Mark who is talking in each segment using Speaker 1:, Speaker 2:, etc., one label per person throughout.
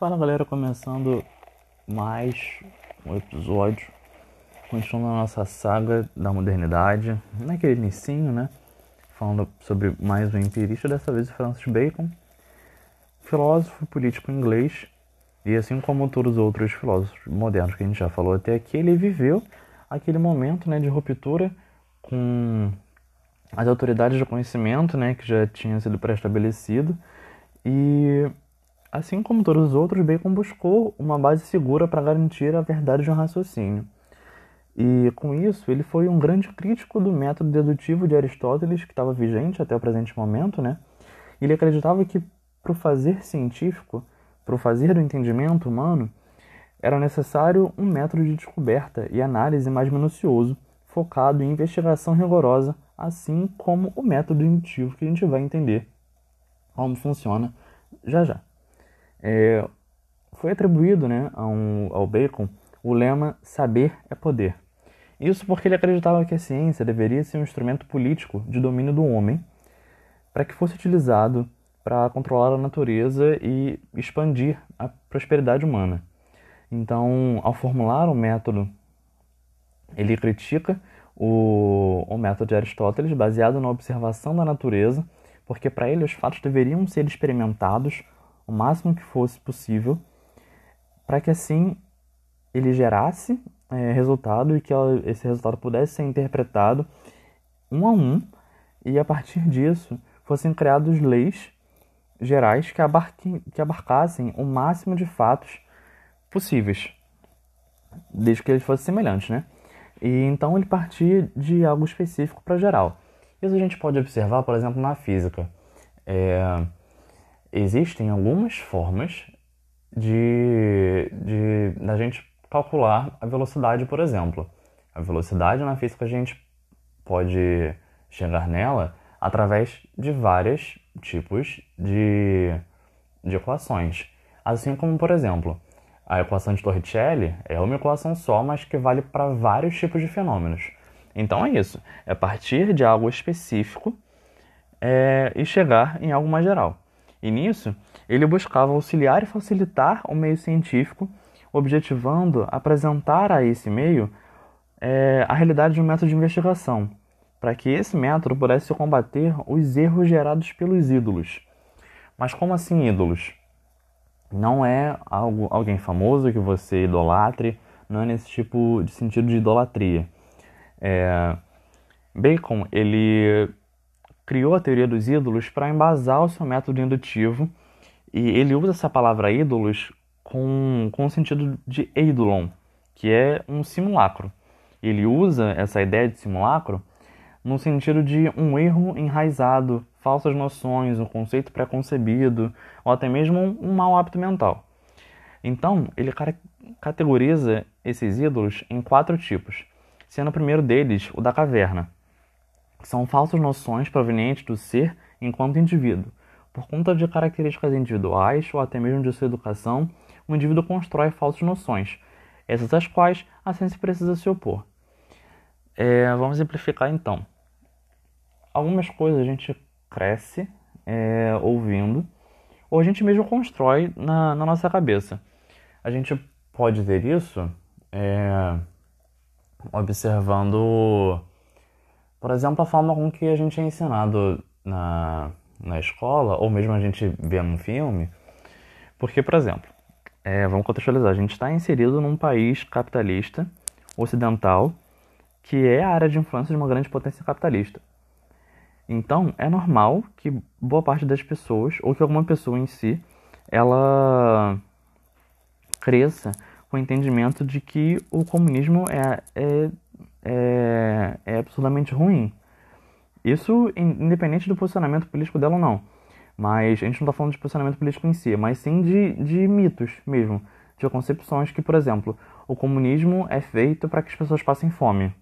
Speaker 1: Fala galera, começando mais um episódio, continuando a nossa saga da modernidade, naquele inicinho, né? Falando sobre mais um empirista, dessa vez o Francis Bacon, filósofo político inglês, e assim como todos os outros filósofos modernos que a gente já falou até aqui, ele viveu aquele momento né, de ruptura com as autoridades de conhecimento, né, que já tinha sido pré-estabelecido, e Assim como todos os outros, Bacon buscou uma base segura para garantir a verdade de um raciocínio. E com isso, ele foi um grande crítico do método dedutivo de Aristóteles, que estava vigente até o presente momento, né? Ele acreditava que para o fazer científico, para o fazer do entendimento humano, era necessário um método de descoberta e análise mais minucioso, focado em investigação rigorosa, assim como o método indutivo que a gente vai entender como funciona já já. É, foi atribuído né, ao Bacon o lema saber é poder. Isso porque ele acreditava que a ciência deveria ser um instrumento político de domínio do homem para que fosse utilizado para controlar a natureza e expandir a prosperidade humana. Então, ao formular o método, ele critica o, o método de Aristóteles baseado na observação da natureza, porque para ele os fatos deveriam ser experimentados o máximo que fosse possível, para que assim ele gerasse é, resultado e que esse resultado pudesse ser interpretado um a um e a partir disso fossem criadas leis gerais que, abarquem, que abarcassem o máximo de fatos possíveis, desde que eles fossem semelhantes, né? E então ele partia de algo específico para geral. Isso a gente pode observar, por exemplo, na física. É, existem algumas formas de, de da gente calcular a velocidade, por exemplo. A velocidade na física a gente pode chegar nela através de vários tipos de, de equações. Assim como, por exemplo, a equação de Torricelli é uma equação só, mas que vale para vários tipos de fenômenos. Então é isso, é partir de algo específico é, e chegar em algo mais geral. E nisso, ele buscava auxiliar e facilitar o meio científico, objetivando apresentar a esse meio é, a realidade de um método de investigação, para que esse método pudesse combater os erros gerados pelos ídolos. Mas como assim ídolos? Não é algo, alguém famoso que você idolatre, não é nesse tipo de sentido de idolatria. É, Bacon ele criou a teoria dos ídolos para embasar o seu método indutivo e ele usa essa palavra ídolos com, com o sentido de eidolon, que é um simulacro. Ele usa essa ideia de simulacro no sentido de um erro enraizado, falsas noções, um conceito preconcebido ou até mesmo um, mau hábito mental. Então, ele categoriza esses ídolos em quatro tipos, sendo o primeiro deles o da caverna são falsas noções provenientes do ser enquanto indivíduo. Por conta de características individuais ou até mesmo de sua educação, o indivíduo constrói falsas noções, essas às quais a ciência precisa se opor. É, vamos simplificar então. Algumas coisas a gente cresce é, ouvindo, ou a gente mesmo constrói na, na, nossa cabeça. A gente pode ver isso é, observando por exemplo, a forma com que a gente é ensinado na, na escola, ou mesmo a gente vê num filme. Porque, por exemplo, é, vamos contextualizar, a gente está inserido num país capitalista, ocidental, que é a área de influência de uma grande potência capitalista. Então, é normal que boa parte das pessoas, ou que alguma pessoa em si, ela cresça com o entendimento de que o comunismo é, é é, é absolutamente ruim. Isso independente do posicionamento político dela ou não. Mas a gente não está falando de posicionamento político em si, mas sim de, de mitos mesmo, de concepções que, por exemplo, o comunismo é feito para que as pessoas passem fome.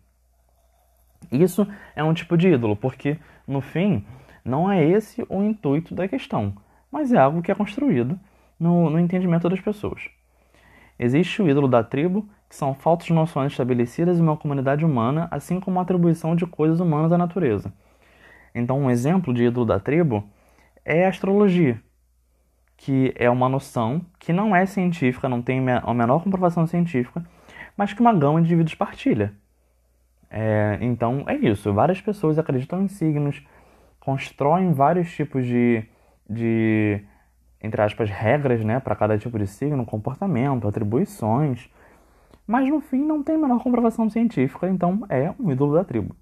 Speaker 1: Isso é um tipo de ídolo, porque no fim não é esse o intuito da questão, mas é algo que é construído no, no entendimento das pessoas. Existe o ídolo da tribo, que são faltas noções estabelecidas em uma comunidade humana, assim como a atribuição de coisas humanas à natureza. Então, um exemplo de ídolo da tribo é a astrologia. que é uma noção que não é científica, não tem a menor comprovação científica, mas que uma gama de indivíduos partilha. É, então é isso. Várias pessoas acreditam em signos, constroem vários tipos de, de entre aspas, regras né, para cada tipo de signo, comportamento, atribuições, mas no fim não tem a menor comprovação científica, então é um ídolo da tribo.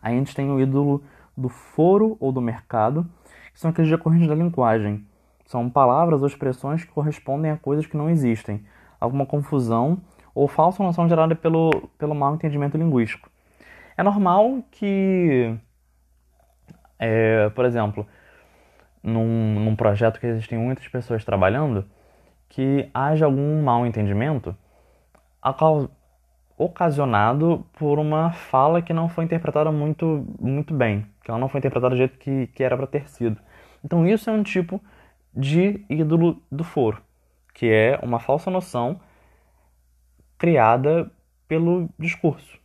Speaker 1: Aí a gente tem o ídolo do foro ou do mercado, que são aqueles decorrentes da linguagem. São palavras ou expressões que correspondem a coisas que não existem, alguma confusão ou falsa noção gerada pelo, pelo mau entendimento linguístico. É normal que, é, por exemplo, num, num projeto que existem muitas pessoas trabalhando, que haja algum mal entendimento ocasionado por uma fala que não foi interpretada muito, muito bem, que ela não foi interpretada do jeito que, que era para ter sido. Então isso é um tipo de ídolo do foro, que é uma falsa noção criada pelo discurso.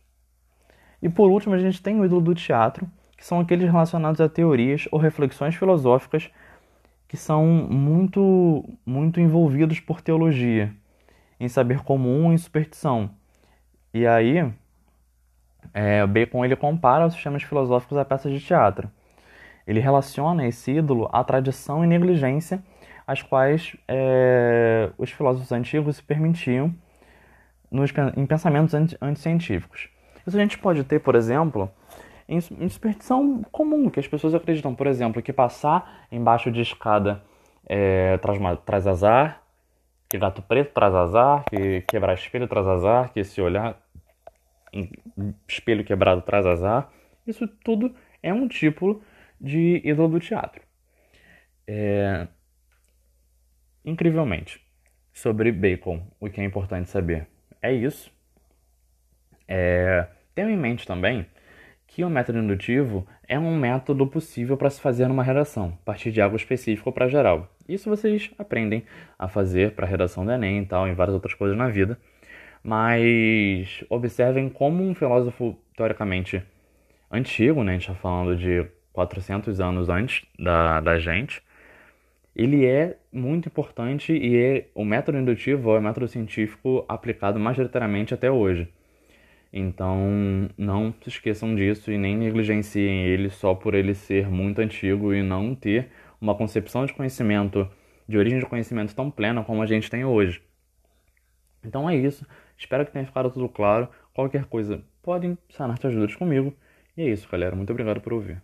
Speaker 1: E por último, a gente tem o ídolo do teatro, que são aqueles relacionados a teorias ou reflexões filosóficas que são muito, muito envolvidos por teologia, em saber comum e superstição. E aí, é, Bacon ele compara os sistemas filosóficos a peças de teatro. Ele relaciona esse ídolo à tradição e negligência às quais é, os filósofos antigos se permitiam nos, em pensamentos anticientíficos. Isso a gente pode ter, por exemplo, em, em superstição comum, que as pessoas acreditam, por exemplo, que passar embaixo de escada é, traz, traz azar, que gato preto traz azar, que quebrar espelho traz azar, que se olhar espelho quebrado traz azar. Isso tudo é um tipo de ídolo do teatro. É... Incrivelmente, sobre Bacon, o que é importante saber é isso. É... Tenha em mente também que o método indutivo é um método possível para se fazer numa redação, a partir de algo específico para geral. Isso vocês aprendem a fazer para a redação do Enem e tal, em várias outras coisas na vida. Mas observem como um filósofo teoricamente antigo, né, a gente está falando de 400 anos antes da, da gente, ele é muito importante e é, o método indutivo é o método científico aplicado majoritariamente até hoje. Então, não se esqueçam disso e nem negligenciem ele só por ele ser muito antigo e não ter uma concepção de conhecimento, de origem de conhecimento tão plena como a gente tem hoje. Então é isso. Espero que tenha ficado tudo claro. Qualquer coisa, podem sanar suas dúvidas comigo. E é isso, galera. Muito obrigado por ouvir.